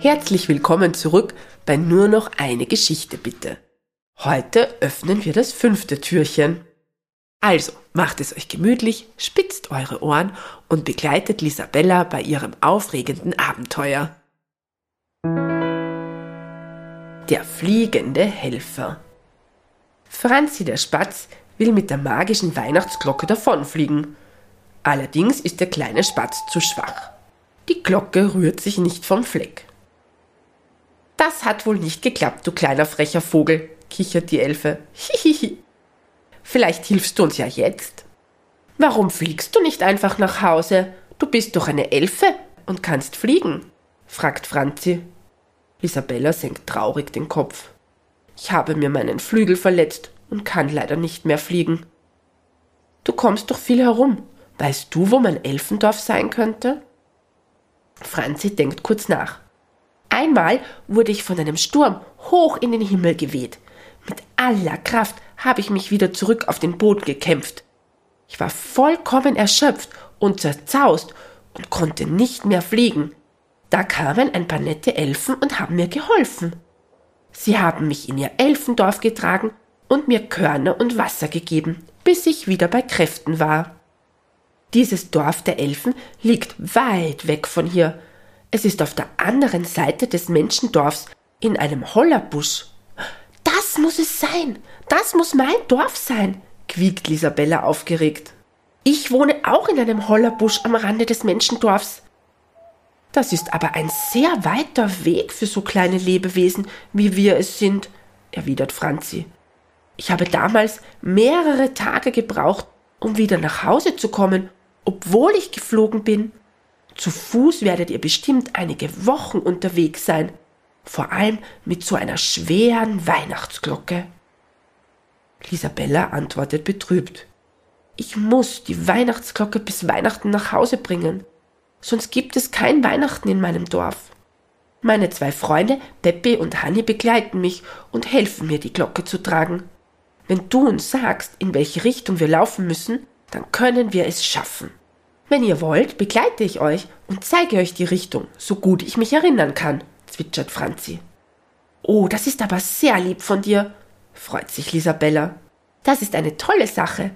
Herzlich willkommen zurück bei Nur noch eine Geschichte bitte. Heute öffnen wir das fünfte Türchen. Also, macht es euch gemütlich, spitzt eure Ohren und begleitet Lisabella bei ihrem aufregenden Abenteuer. Der fliegende Helfer. Franzi der Spatz will mit der magischen Weihnachtsglocke davonfliegen. Allerdings ist der kleine Spatz zu schwach. Die Glocke rührt sich nicht vom Fleck. Das hat wohl nicht geklappt, du kleiner frecher Vogel, kichert die Elfe. Hihihi. Vielleicht hilfst du uns ja jetzt. Warum fliegst du nicht einfach nach Hause? Du bist doch eine Elfe und kannst fliegen, fragt Franzi. Isabella senkt traurig den Kopf. Ich habe mir meinen Flügel verletzt und kann leider nicht mehr fliegen. Du kommst doch viel herum. Weißt du, wo mein Elfendorf sein könnte? Franzi denkt kurz nach. Einmal wurde ich von einem Sturm hoch in den Himmel geweht. Mit aller Kraft habe ich mich wieder zurück auf den Boden gekämpft. Ich war vollkommen erschöpft und zerzaust und konnte nicht mehr fliegen. Da kamen ein paar nette Elfen und haben mir geholfen. Sie haben mich in ihr Elfendorf getragen und mir Körner und Wasser gegeben, bis ich wieder bei Kräften war. Dieses Dorf der Elfen liegt weit weg von hier. Es ist auf der anderen Seite des Menschendorfs in einem Hollerbusch. Das muss es sein. Das muss mein Dorf sein, quiekt Lisabella aufgeregt. Ich wohne auch in einem Hollerbusch am Rande des Menschendorfs. Das ist aber ein sehr weiter Weg für so kleine Lebewesen, wie wir es sind, erwidert Franzi. Ich habe damals mehrere Tage gebraucht, um wieder nach Hause zu kommen, obwohl ich geflogen bin. Zu Fuß werdet ihr bestimmt einige Wochen unterwegs sein, vor allem mit so einer schweren Weihnachtsglocke. Lisabella antwortet betrübt. Ich muss die Weihnachtsglocke bis Weihnachten nach Hause bringen, sonst gibt es kein Weihnachten in meinem Dorf. Meine zwei Freunde, Peppi und Hanni, begleiten mich und helfen mir, die Glocke zu tragen. Wenn du uns sagst, in welche Richtung wir laufen müssen, dann können wir es schaffen. Wenn ihr wollt, begleite ich euch und zeige euch die Richtung, so gut ich mich erinnern kann, zwitschert Franzi. Oh, das ist aber sehr lieb von dir, freut sich Lisabella. Das ist eine tolle Sache.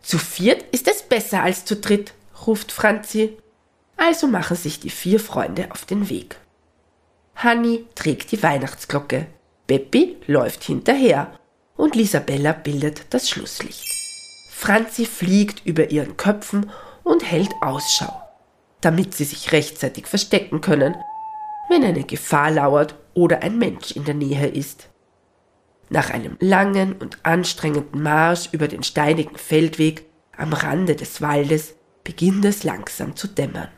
Zu viert ist es besser als zu dritt, ruft Franzi. Also machen sich die vier Freunde auf den Weg. Hanni trägt die Weihnachtsglocke, Beppi läuft hinterher und Lisabella bildet das Schlusslicht. Franzi fliegt über ihren Köpfen und hält Ausschau, damit sie sich rechtzeitig verstecken können, wenn eine Gefahr lauert oder ein Mensch in der Nähe ist. Nach einem langen und anstrengenden Marsch über den steinigen Feldweg am Rande des Waldes beginnt es langsam zu dämmern.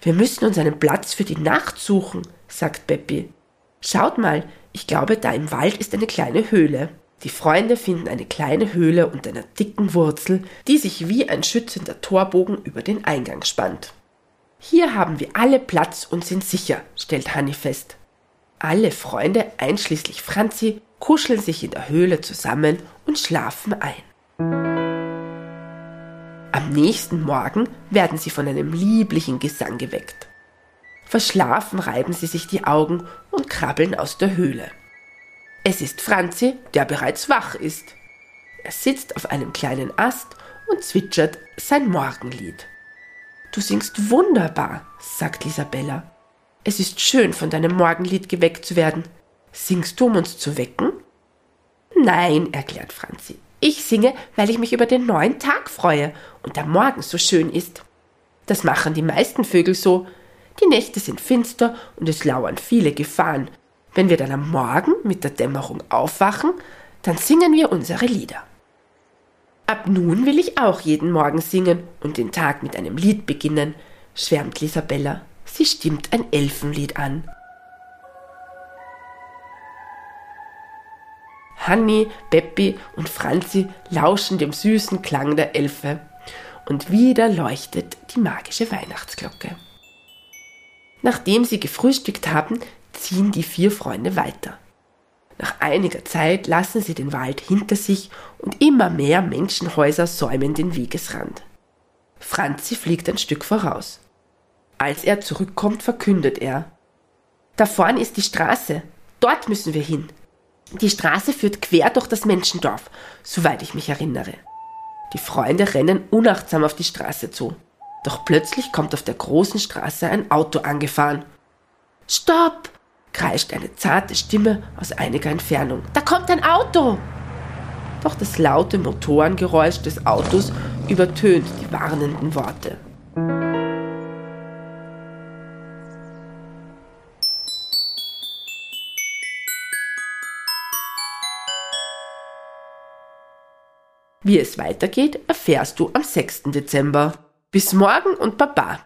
Wir müssen uns einen Platz für die Nacht suchen, sagt Beppi. Schaut mal, ich glaube, da im Wald ist eine kleine Höhle. Die Freunde finden eine kleine Höhle unter einer dicken Wurzel, die sich wie ein schützender Torbogen über den Eingang spannt. Hier haben wir alle Platz und sind sicher, stellt Hanni fest. Alle Freunde, einschließlich Franzi, kuscheln sich in der Höhle zusammen und schlafen ein. Am nächsten Morgen werden sie von einem lieblichen Gesang geweckt. Verschlafen reiben sie sich die Augen und krabbeln aus der Höhle. Es ist Franzi, der bereits wach ist. Er sitzt auf einem kleinen Ast und zwitschert sein Morgenlied. Du singst wunderbar, sagt Isabella. Es ist schön, von deinem Morgenlied geweckt zu werden. Singst du, um uns zu wecken? Nein, erklärt Franzi. Ich singe, weil ich mich über den neuen Tag freue und der Morgen so schön ist. Das machen die meisten Vögel so. Die Nächte sind finster und es lauern viele Gefahren, wenn wir dann am Morgen mit der Dämmerung aufwachen, dann singen wir unsere Lieder. Ab nun will ich auch jeden Morgen singen und den Tag mit einem Lied beginnen, schwärmt Lisabella. Sie stimmt ein Elfenlied an. Hanni, Beppi und Franzi lauschen dem süßen Klang der Elfe. Und wieder leuchtet die magische Weihnachtsglocke. Nachdem sie gefrühstückt haben, ziehen die vier Freunde weiter. Nach einiger Zeit lassen sie den Wald hinter sich und immer mehr Menschenhäuser säumen den Wegesrand. Franzi fliegt ein Stück voraus. Als er zurückkommt, verkündet er Da vorne ist die Straße. Dort müssen wir hin. Die Straße führt quer durch das Menschendorf, soweit ich mich erinnere. Die Freunde rennen unachtsam auf die Straße zu. Doch plötzlich kommt auf der großen Straße ein Auto angefahren. Stopp! Kreischt eine zarte Stimme aus einiger Entfernung. Da kommt ein Auto! Doch das laute Motorengeräusch des Autos übertönt die warnenden Worte. Wie es weitergeht, erfährst du am 6. Dezember. Bis morgen und Baba!